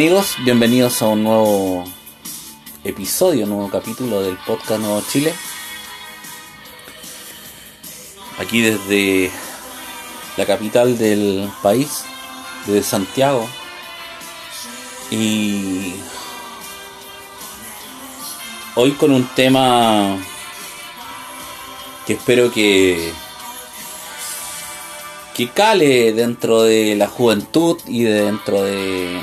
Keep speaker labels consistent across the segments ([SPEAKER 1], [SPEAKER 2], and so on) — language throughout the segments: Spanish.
[SPEAKER 1] Amigos, bienvenidos a un nuevo episodio, un nuevo capítulo del podcast Nuevo Chile. Aquí desde la capital del país, desde Santiago. Y hoy con un tema que espero que que cale dentro de la juventud y dentro de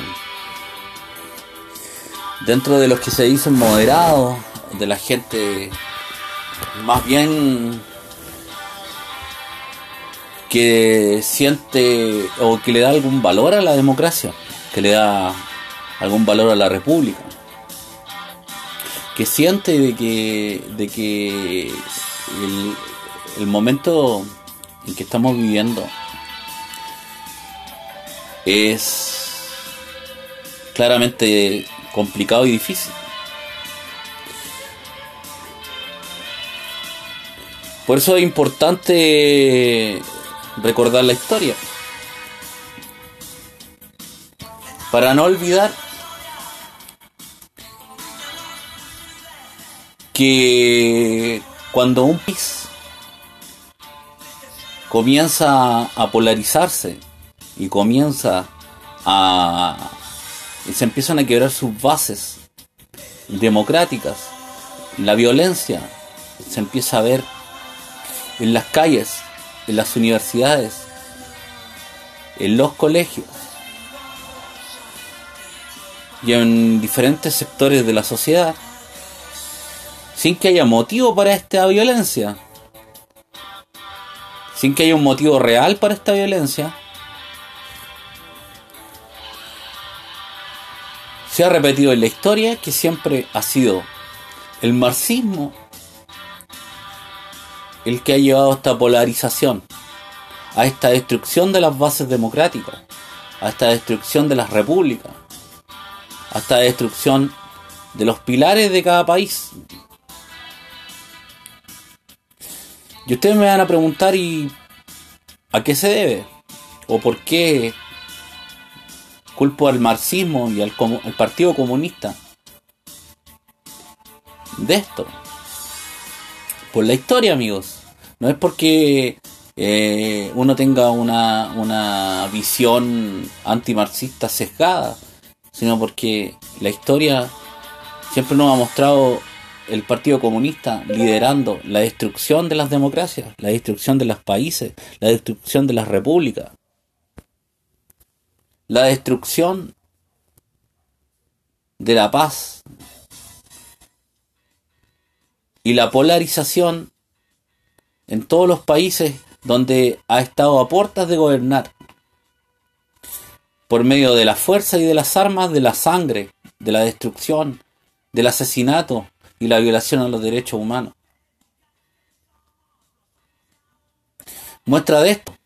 [SPEAKER 1] dentro de los que se dicen moderados, de la gente más bien que siente o que le da algún valor a la democracia, que le da algún valor a la república, que siente de que, de que el, el momento en que estamos viviendo es claramente complicado y difícil. Por eso es importante recordar la historia. Para no olvidar que cuando un país comienza a polarizarse y comienza a y se empiezan a quebrar sus bases democráticas, la violencia se empieza a ver en las calles, en las universidades, en los colegios y en diferentes sectores de la sociedad, sin que haya motivo para esta violencia, sin que haya un motivo real para esta violencia, se ha repetido en la historia que siempre ha sido el marxismo el que ha llevado a esta polarización, a esta destrucción de las bases democráticas, a esta destrucción de las repúblicas, a esta destrucción de los pilares de cada país. Y ustedes me van a preguntar y a qué se debe o por qué culpo al marxismo y al, Partido Comunista de esto. Por la historia, amigos. No es porque eh, uno tenga una, una visión antimarxista sesgada, sino porque la historia siempre nos ha mostrado el Partido Comunista liderando la destrucción de las democracias, la destrucción de los países, la destrucción de las repúblicas la destrucción de la paz y la polarización en todos los países donde ha estado a puertas de gobernar por medio de la fuerza y de las armas, de la sangre, de la destrucción, del asesinato y la violación a los derechos humanos. Muestra de esto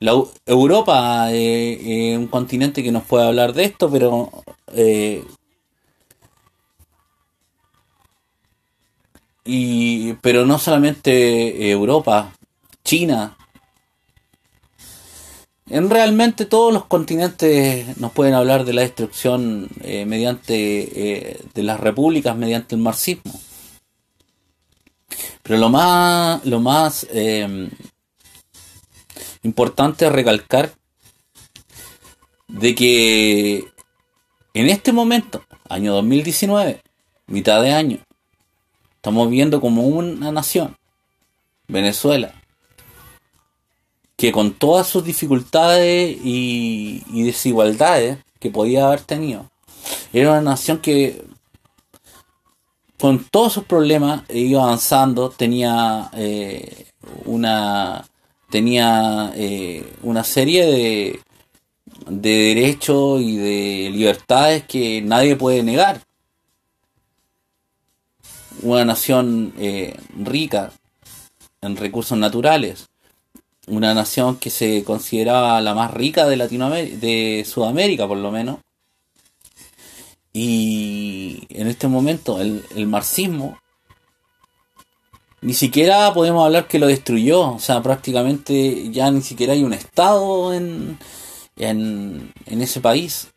[SPEAKER 1] la Europa es un continente que nos puede hablar de esto, pero eh, pero no solamente Europa, China. En realmente todos los continentes nos pueden hablar de la destrucción eh, mediante eh, de las repúblicas mediante el marxismo. Pero lo más lo más importante recalcar de que en este momento, año 2019, mitad de año, estamos viendo como una nación, Venezuela, que con todas sus dificultades y, desigualdades que podía haber tenido, era una nación que con todos sus problemas iba avanzando, tenía eh, una tenía eh, una serie de, de derechos y de libertades que nadie puede negar. Una nación eh, rica en recursos naturales, una nación que se consideraba la más rica de Latinoamérica, de Sudamérica por lo menos. Y en este momento el, el marxismo ni siquiera podemos hablar que lo destruyó, o sea, prácticamente ya ni siquiera hay un Estado en, en, en ese país.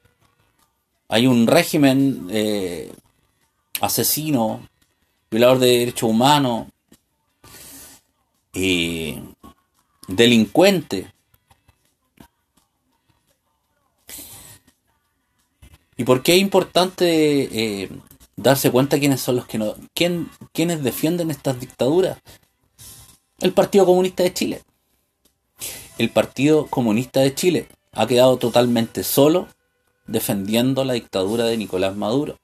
[SPEAKER 1] Hay un régimen eh, asesino, violador de derechos humanos, y delincuente. ¿Y por qué es importante eh, darse cuenta quiénes son los que no, quién, quiénes defienden estas dictaduras? El Partido Comunista de Chile. El Partido Comunista de Chile ha quedado totalmente solo defendiendo la dictadura de Nicolás Maduro.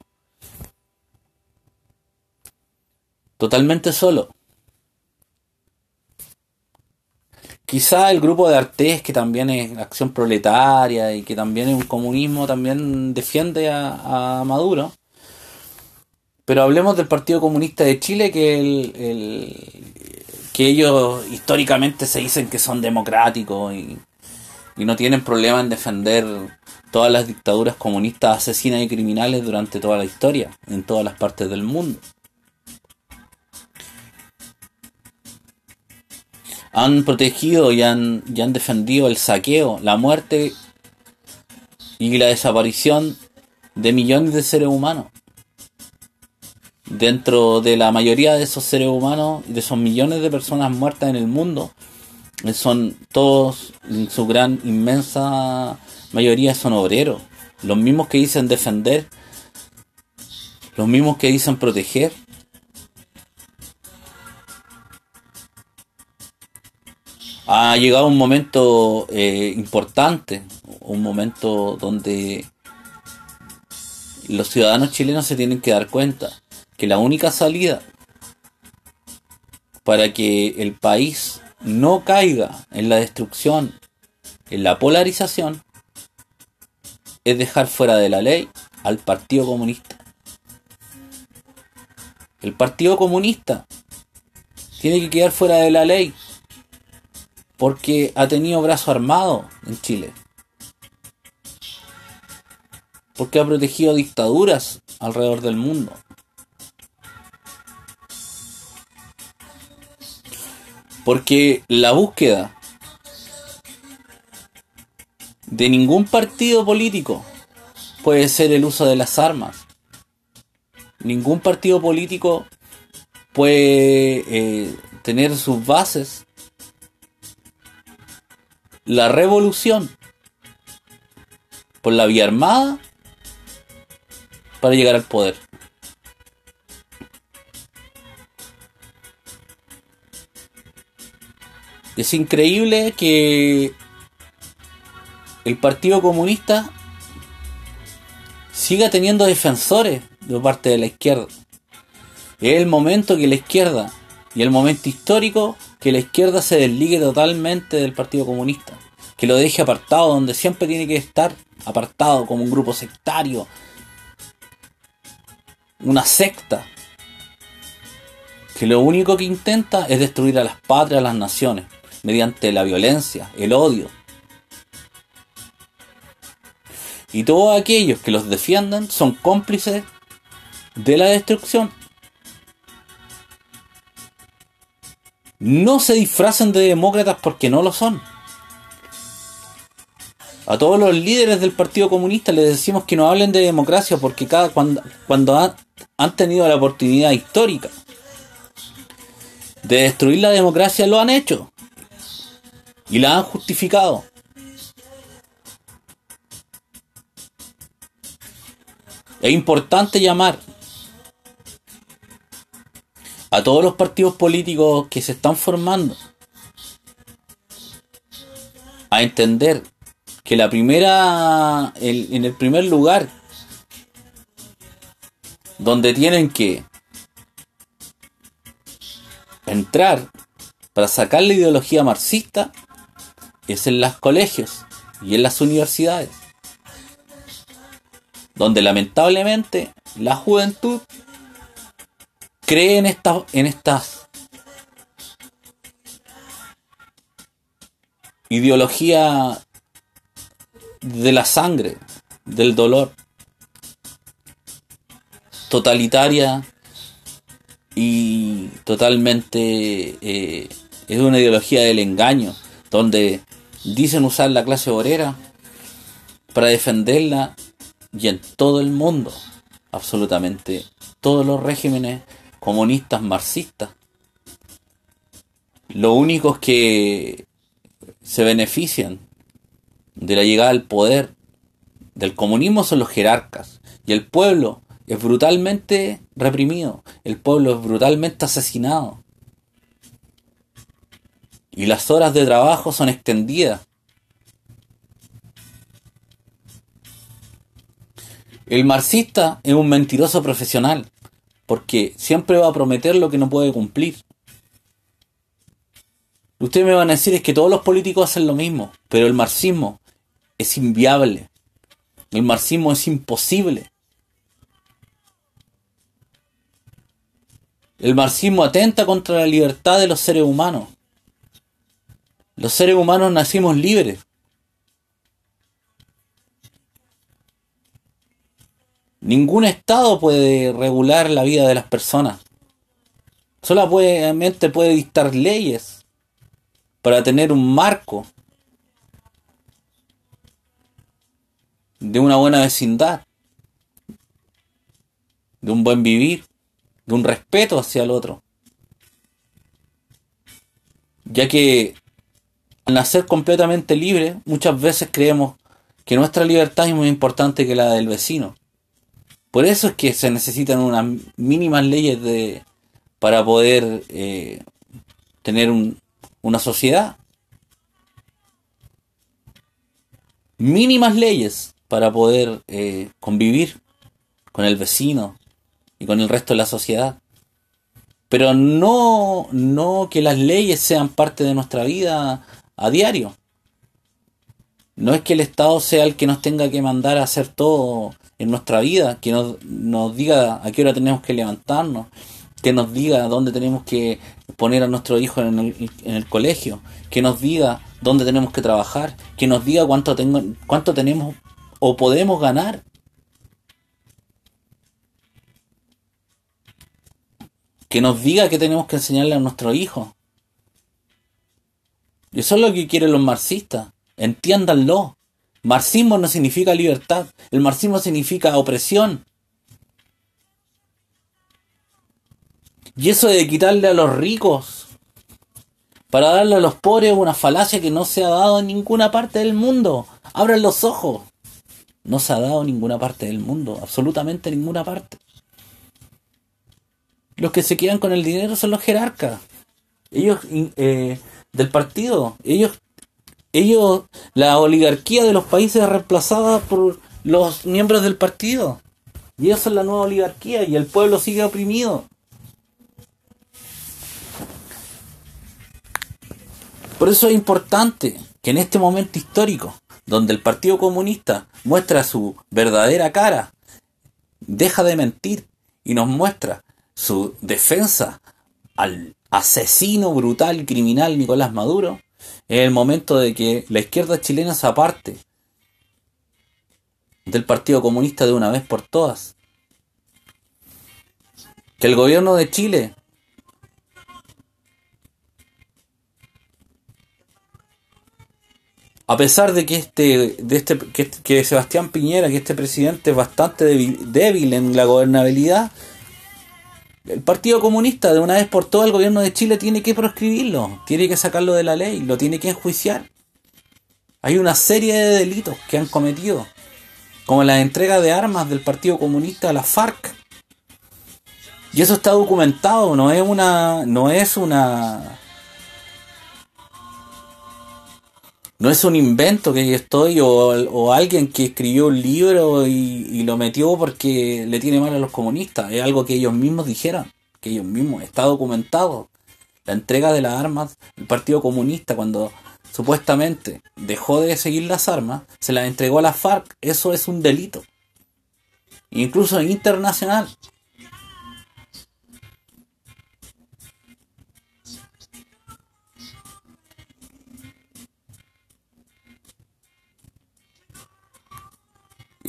[SPEAKER 1] Totalmente solo. Quizá el grupo de Artés, que también es acción proletaria y que también es un comunismo, también defiende a, Maduro. Pero hablemos del Partido Comunista de Chile, que, el, que ellos históricamente se dicen que son democráticos y, no tienen problema en defender todas las dictaduras comunistas asesinas y criminales durante toda la historia, en todas las partes del mundo. Han protegido y han defendido el saqueo, la muerte y la desaparición de millones de seres humanos. Dentro de la mayoría de esos seres humanos, de esos millones de personas muertas en el mundo, son todos, en su gran, inmensa mayoría son obreros. Los mismos que dicen defender, los mismos que dicen proteger. Ha llegado un momento eh, importante, un momento donde los ciudadanos chilenos se tienen que dar cuenta que la única salida para que el país no caiga en la destrucción, en la polarización, es dejar fuera de la ley al Partido Comunista. El Partido Comunista tiene que quedar fuera de la ley porque ha tenido brazo armado en Chile. Porque ha protegido dictaduras alrededor del mundo. Porque la búsqueda de ningún partido político puede ser el uso de las armas. Ningún partido político puede eh, tener sus bases la revolución por la vía armada para llegar al poder. Es increíble que el Partido Comunista siga teniendo defensores de parte de la izquierda. Es el momento que la izquierda, y el momento histórico, que la izquierda se desligue totalmente del Partido Comunista. Que lo deje apartado donde siempre tiene que estar, apartado como un grupo sectario, una secta, que lo único que intenta es destruir a las patrias, a las naciones, mediante la violencia, el odio, Y todos aquellos que los defiendan son cómplices de la destrucción. No se disfracen de demócratas porque no lo son. A todos los líderes del Partido Comunista les decimos que no hablen de democracia porque cada cuando, cuando han, han tenido la oportunidad histórica de destruir la democracia lo han hecho y la han justificado. Es importante llamar a todos los partidos políticos que se están formando a entender que la primera, en el primer lugar, donde tienen que entrar para sacar la ideología marxista, es en los colegios y en las universidades donde lamentablemente la juventud cree en, en estas ideología de la sangre, del dolor, totalitaria y totalmente eh, es una ideología del engaño, donde dicen usar la clase obrera para defenderla y en todo el mundo, absolutamente todos los regímenes comunistas marxistas, los únicos que se benefician de la llegada al poder del comunismo son los jerarcas y el pueblo es brutalmente reprimido, el pueblo es brutalmente asesinado y las horas de trabajo son extendidas. El marxista es un mentiroso profesional porque siempre va a prometer lo que no puede cumplir. Ustedes me van a decir es que todos los políticos hacen lo mismo, pero el marxismo es inviable. El marxismo es imposible. El marxismo atenta contra la libertad de los seres humanos. Los seres humanos nacimos libres. Ningún Estado puede regular la vida de las personas. Solamente puede dictar leyes para tener un marco de una buena vecindad, de un buen vivir, de un respeto hacia el otro. Ya que al nacer completamente libre, muchas veces creemos que nuestra libertad es muy importante que la del vecino. Por eso es que se necesitan unas mínimas leyes de, para poder eh, tener una sociedad. Mínimas leyes para poder eh, convivir con el vecino y con el resto de la sociedad. Pero no, no que las leyes sean parte de nuestra vida a diario. No es que el Estado sea el que nos tenga que mandar a hacer todo en nuestra vida, que nos, nos diga a qué hora tenemos que levantarnos, que nos diga dónde tenemos que poner a nuestro hijo en el, en el colegio, que nos diga dónde tenemos que trabajar, que nos diga cuánto, tengo, cuánto tenemos o podemos ganar. Que nos diga que tenemos que enseñarle a nuestro hijo. Y eso es lo que quieren los marxistas. Entiéndanlo. Marxismo no significa libertad. El marxismo significa opresión. Y eso de quitarle a los ricos para darle a los pobres una falacia que no se ha dado en ninguna parte del mundo. Abran los ojos. No se ha dado en ninguna parte del mundo, absolutamente ninguna parte. Los que se quedan con el dinero son los jerarcas. Ellos eh, del partido. Ellos, ellos, la oligarquía de los países es reemplazada por los miembros del partido. Y eso es la nueva oligarquía y el pueblo sigue oprimido. Por eso es importante que en este momento histórico, donde el Partido Comunista muestra su verdadera cara, deja de mentir y nos muestra su defensa al asesino brutal, criminal Nicolás Maduro, es el momento de que la izquierda chilena se aparte del Partido Comunista de una vez por todas. Que el gobierno de Chile a pesar de que este, de este, que, Sebastián Piñera, que este presidente es bastante débil en la gobernabilidad, el Partido Comunista de una vez por todas el gobierno de Chile tiene que proscribirlo, tiene que sacarlo de la ley, lo tiene que enjuiciar. Hay una serie de delitos que han cometido, como la entrega de armas del Partido Comunista a la FARC. Y eso está documentado, no es una no es una no es un invento que yo estoy o, alguien que escribió un libro y, lo metió porque le tiene mal a los comunistas. Es algo que ellos mismos dijeron, que ellos mismos, está documentado. La entrega de las armas, el Partido Comunista cuando supuestamente dejó de seguir las armas, se las entregó a la FARC. Eso es un delito. Incluso internacional.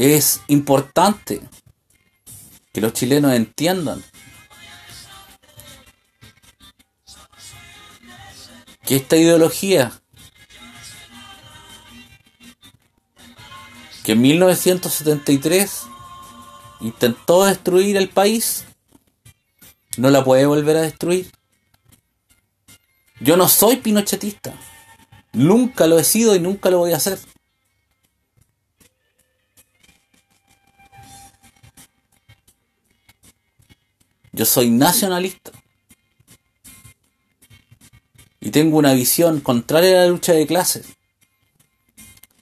[SPEAKER 1] Es importante que los chilenos entiendan que esta ideología que en 1973 intentó destruir el país, no la puede volver a destruir. Yo no soy pinochetista. Nunca lo he sido y nunca lo voy a hacer. Yo soy nacionalista. Y tengo una visión contraria a la lucha de clases.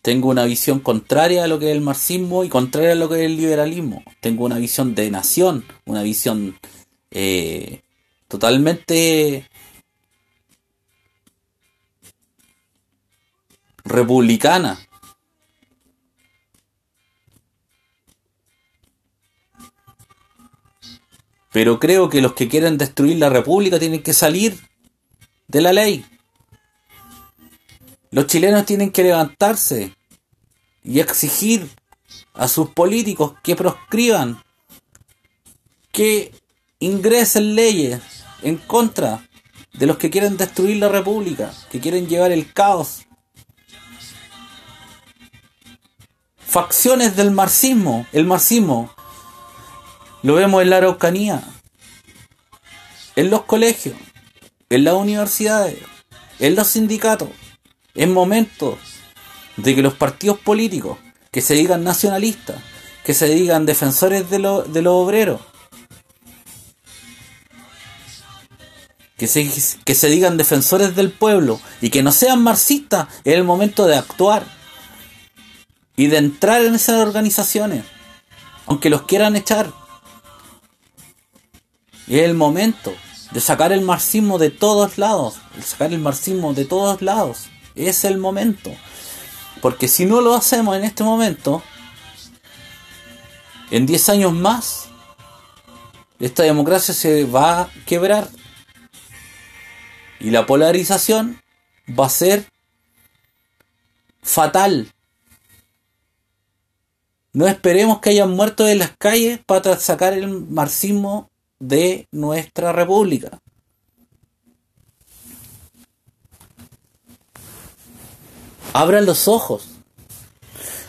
[SPEAKER 1] Tengo una visión contraria a lo que es el marxismo y contraria a lo que es el liberalismo. Tengo una visión de nación, una visión eh, totalmente republicana. Pero creo que los que quieren destruir la república tienen que salir de la ley. Los chilenos tienen que levantarse y exigir a sus políticos que proscriban, que ingresen leyes en contra de los que quieren destruir la república, que quieren llevar el caos. Facciones del marxismo, el marxismo, lo vemos en la Araucanía, en los colegios, en las universidades, en los sindicatos. Es momento de que los partidos políticos que se digan nacionalistas, que se digan defensores de, lo, de los obreros, que se, que se digan defensores del pueblo y que no sean marxistas, es el momento de actuar y de entrar en esas organizaciones, aunque los quieran echar. Es el momento de sacar el marxismo de todos lados, sacar el marxismo de todos lados. Es el momento. Porque si no lo hacemos en este momento, en 10 años más, esta democracia se va a quebrar. Y la polarización va a ser fatal. No esperemos que hayan muerto en las calles para sacar el marxismo de nuestra república. Abran los ojos.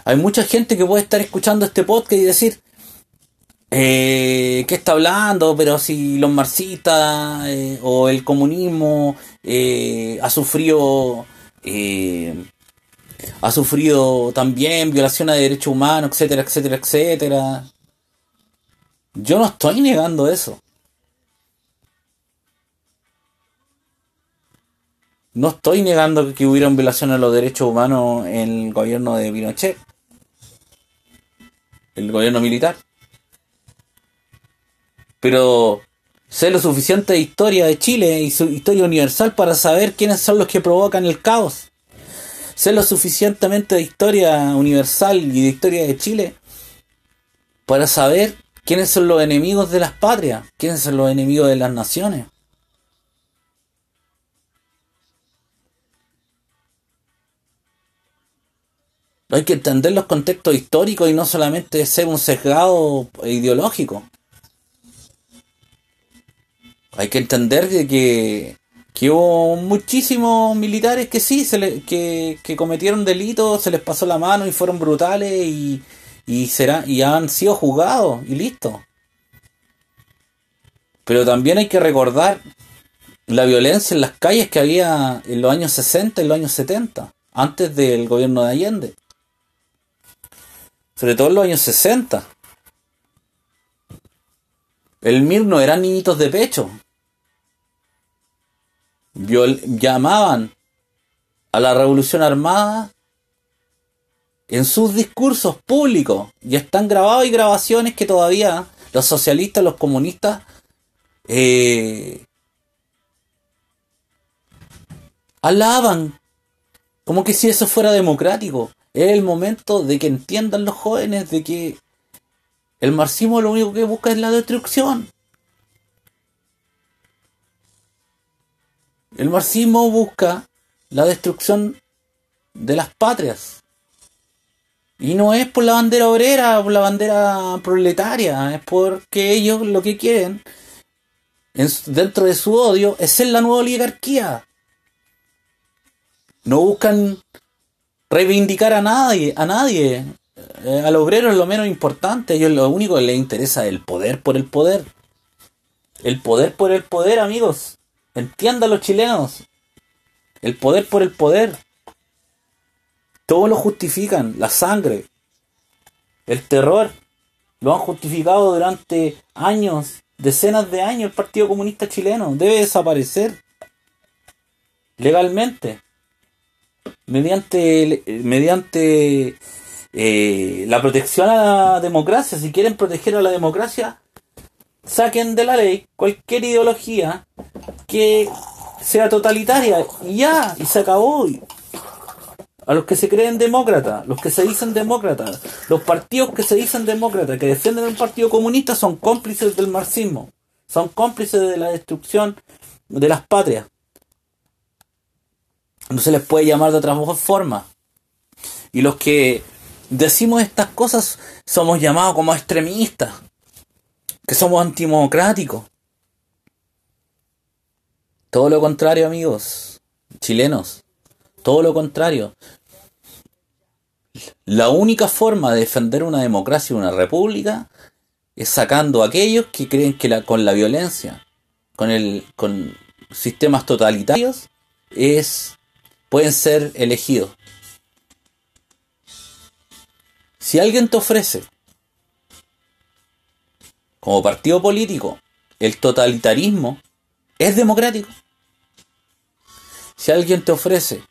[SPEAKER 1] Hay mucha gente que puede estar escuchando este podcast y decir, eh, ¿qué está hablando? Pero si los marxistas eh, o el comunismo eh, ha sufrido eh, ha sufrido también violación de derechos humanos, etcétera, etcétera, etcétera. Yo no estoy negando eso. No estoy negando que hubieran violaciones a los derechos humanos en el gobierno de Pinochet. El gobierno militar. Pero sé lo suficiente de historia de Chile y su historia universal para saber quiénes son los que provocan el caos. Sé lo suficientemente de historia universal y de historia de Chile para saber ¿Quiénes son los enemigos de las patrias? ¿Quiénes son los enemigos de las naciones? Hay que entender los contextos históricos y no solamente ser un sesgado ideológico. Hay que entender que, hubo muchísimos militares que sí, se que, que cometieron delitos, se les pasó la mano y fueron brutales y, y será y han sido juzgados y listo. Pero también hay que recordar la violencia en las calles que había en los años 60 y los años 70, antes del gobierno de Allende. Sobre todo en los años 60. El MIR no eran niñitos de pecho. llamaban a la revolución armada en sus discursos públicos. Y están grabados y grabaciones que todavía los socialistas, los comunistas, eh, alaban. Como que si eso fuera democrático. Es el momento de que entiendan los jóvenes de que el marxismo lo único que busca es la destrucción. El marxismo busca la destrucción de las patrias. Y no es por la bandera obrera, por la bandera proletaria, es porque ellos lo que quieren, dentro de su odio, es ser la nueva oligarquía. No buscan reivindicar a nadie, a nadie. eh, al obrero es lo menos importante. A ellos lo único que les interesa es el poder por el poder. El poder por el poder, amigos. Entiendan los chilenos. El poder por el poder. Todo lo justifican. La sangre. El terror. Lo han justificado durante años. Decenas de años el Partido Comunista Chileno. Debe desaparecer. Legalmente. Mediante, mediante eh, la protección a la democracia. Si quieren proteger a la democracia, saquen de la ley cualquier ideología que sea totalitaria ya, y se acabó. A los que se creen demócratas, los que se dicen demócratas, los partidos que se dicen demócratas, que defienden un partido comunista, son cómplices del marxismo, son cómplices de la destrucción de las patrias. No se les puede llamar de otra forma. Y los que decimos estas cosas somos llamados como extremistas, que somos antidemocráticos. Todo lo contrario, amigos, chilenos. Todo lo contrario. La única forma de defender una democracia y una república es sacando a aquellos que creen que la, con la violencia, con, el, con sistemas totalitarios, es, pueden ser elegidos. Si alguien te ofrece, como partido político, el totalitarismo, es democrático. Si alguien te ofrece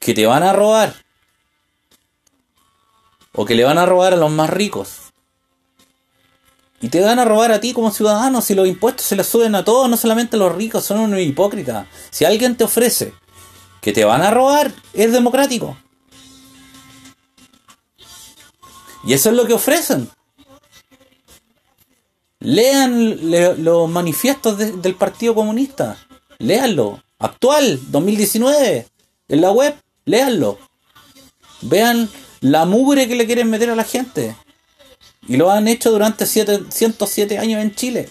[SPEAKER 1] que te van a robar o que le van a robar a los más ricos y te van a robar a ti como ciudadano si los impuestos se les suben a todos, no solamente a los ricos, son unos hipócritas. Si alguien te ofrece que te van a robar, es democrático. Y eso es lo que ofrecen. Lean los manifiestos del Partido Comunista. Leanlo. Actual, 2019. En la web, léanlo. Vean la mugre que le quieren meter a la gente. Y lo han hecho durante 107 años en Chile.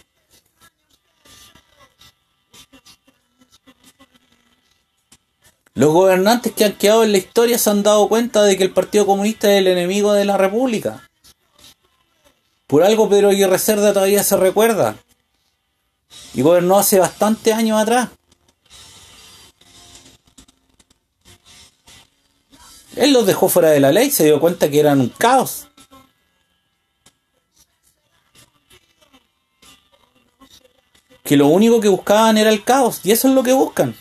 [SPEAKER 1] Los gobernantes que han quedado en la historia se han dado cuenta de que el Partido Comunista es el enemigo de la República. Por algo Pedro Aguirre Cerda todavía se recuerda. Y gobernó hace bastantes años atrás. Él los dejó fuera de la ley, se dio cuenta que eran un caos. Que lo único que buscaban era el caos, y eso es lo que buscan.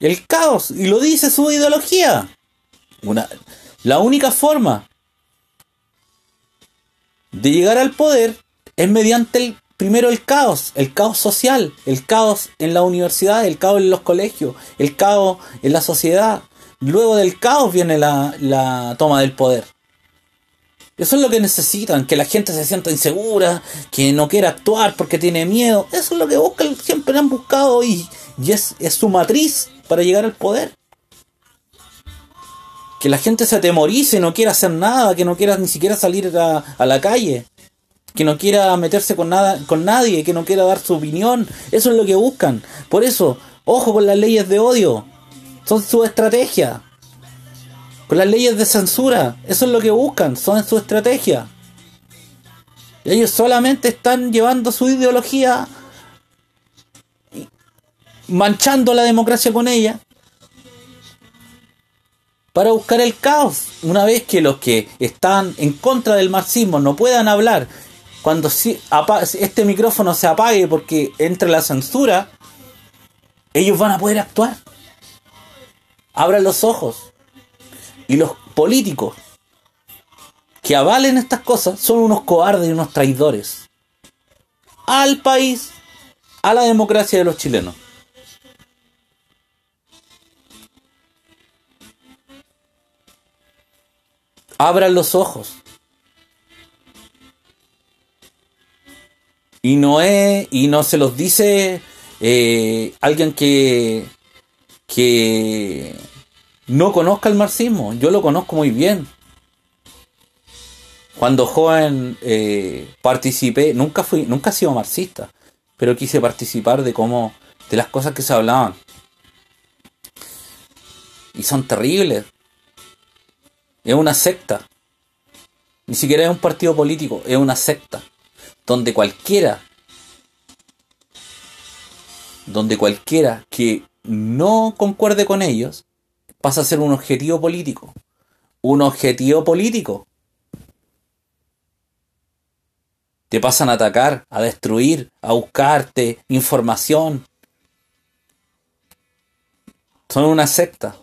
[SPEAKER 1] El caos, y lo dice su ideología. Una, la única forma de llegar al poder es mediante el primero el caos, el caos social, el caos en la universidad, el caos en los colegios, el caos en la sociedad. Luego del caos viene la, toma del poder. Eso es lo que necesitan, que la gente se sienta insegura, que no quiera actuar porque tiene miedo. Eso es lo que siempre han buscado y, y es, es su matriz para llegar al poder que la gente se atemorice, no quiera hacer nada, que no quiera ni siquiera salir a, la calle, que no quiera meterse con nada, con nadie, que no quiera dar su opinión. Eso es lo que buscan. Por eso, ojo con las leyes de odio. Son su estrategia. Con las leyes de censura. Eso es lo que buscan. Son su estrategia. Ellos solamente están llevando su ideología manchando la democracia con ella para buscar el caos. Una vez que los que están en contra del marxismo no puedan hablar, cuando este micrófono se apague porque entre la censura, ellos van a poder actuar. Abran los ojos. Y los políticos que avalen estas cosas son unos cobardes y unos traidores. Al país, a la democracia de los chilenos. abran los ojos. Y no es, y no se los dice eh, alguien que, que no conozca el marxismo. Yo lo conozco muy bien. Cuando joven eh, participé, nunca fui, nunca he sido marxista, pero quise participar de cómo, de las cosas que se hablaban. Y son terribles Es una secta. Ni siquiera es un partido político, es una secta. Donde cualquiera, donde cualquiera que no concuerde con ellos, pasa a ser un objetivo político. Un objetivo político. Te pasan a atacar, a destruir, a buscarte información. Son una secta.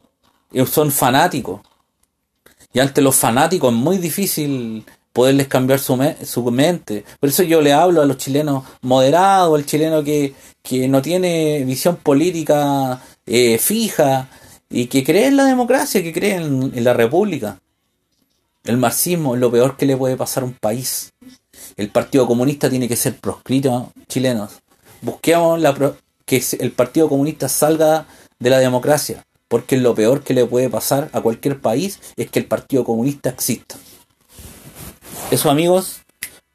[SPEAKER 1] Son fanáticos. Y ante los fanáticos es muy difícil poderles cambiar su, su mente. Por eso yo le hablo a los chilenos moderados, al chileno que, no tiene visión política eh, fija y que cree en la democracia, que cree en, la república. El marxismo es lo peor que le puede pasar a un país. El Partido Comunista tiene que ser proscrito, chilenos. Busquemos la que el Partido Comunista salga de la democracia porque lo peor que le puede pasar a cualquier país es que el Partido Comunista exista. Eso amigos,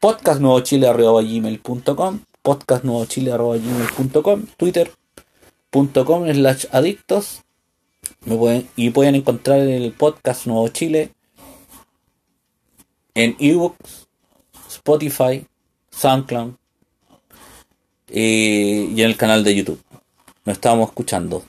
[SPEAKER 1] podcastnuevochile.com, podcastnuevochile.com, twitter.com slash adictos me pueden, y pueden encontrar el podcast Nuevo Chile en ebooks, Spotify, SoundCloud eh, y en el canal de YouTube. Nos estamos escuchando.